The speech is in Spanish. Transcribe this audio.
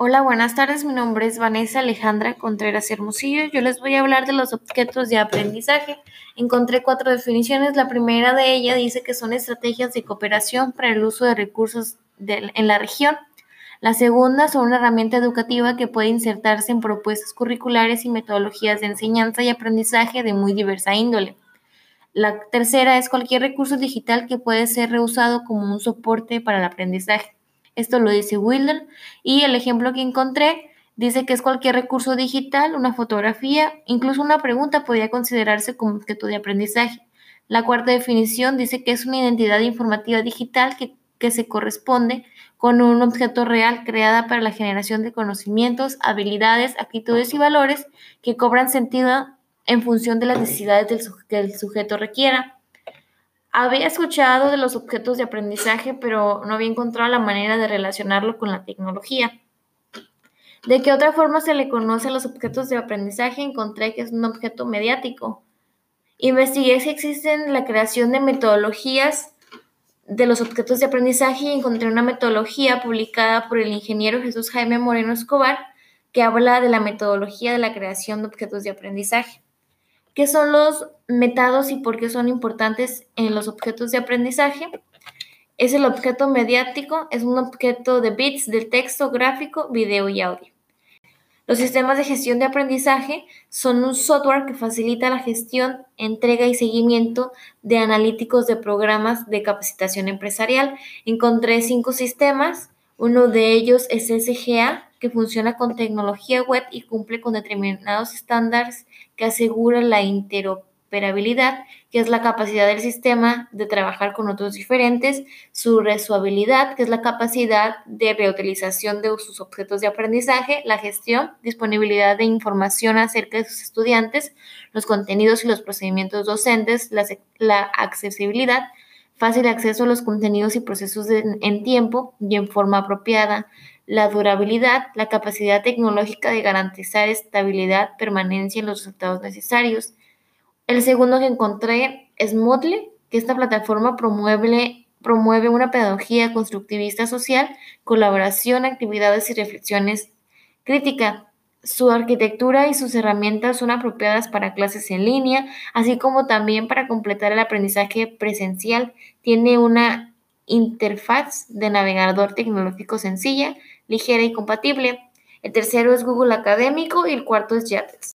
Hola, buenas tardes. Mi nombre es Vanessa Alejandra Contreras Hermosillo. Yo les voy a hablar de los objetos de aprendizaje. Encontré cuatro definiciones. La primera de ellas dice que son estrategias de cooperación para el uso de recursos en la región. La segunda son una herramienta educativa que puede insertarse en propuestas curriculares y metodologías de enseñanza y aprendizaje de muy diversa índole. La tercera es cualquier recurso digital que puede ser reusado como un soporte para el aprendizaje. Esto lo dice Wilder. Y el ejemplo que encontré dice que es cualquier recurso digital, una fotografía, incluso una pregunta podría considerarse como objeto de aprendizaje. La cuarta definición dice que es una identidad informativa digital que, que se corresponde con un objeto real creada para la generación de conocimientos, habilidades, actitudes y valores que cobran sentido en función de las necesidades que el sujeto requiera. Había escuchado de los objetos de aprendizaje, pero no había encontrado la manera de relacionarlo con la tecnología. ¿De qué otra forma se le conoce a los objetos de aprendizaje? Encontré que es un objeto mediático. Investigué si existen la creación de metodologías de los objetos de aprendizaje y encontré una metodología publicada por el ingeniero Jesús Jaime Moreno Escobar que habla de la metodología de la creación de objetos de aprendizaje. ¿Qué son los metados y por qué son importantes en los objetos de aprendizaje? Es el objeto mediático, es un objeto de bits del texto, gráfico, video y audio. Los sistemas de gestión de aprendizaje son un software que facilita la gestión, entrega y seguimiento de analíticos de programas de capacitación empresarial. Encontré cinco sistemas. Uno de ellos es SGA, que funciona con tecnología web y cumple con determinados estándares que aseguran la interoperabilidad, que es la capacidad del sistema de trabajar con otros diferentes, su resuabilidad, que es la capacidad de reutilización de sus objetos de aprendizaje, la gestión, disponibilidad de información acerca de sus estudiantes, los contenidos y los procedimientos docentes, la, accesibilidad, fácil acceso a los contenidos y procesos en tiempo y en forma apropiada, la durabilidad, la capacidad tecnológica de garantizar estabilidad, permanencia en los resultados necesarios. El segundo que encontré es Moodle, que esta plataforma promueve, promueve una pedagogía constructivista social, colaboración, actividades y reflexiones crítica. Su arquitectura y sus herramientas son apropiadas para clases en línea, así como también para completar el aprendizaje presencial. Tiene una interfaz de navegador tecnológico sencilla, ligera y compatible. El tercero es Google Académico y el cuarto es Yates.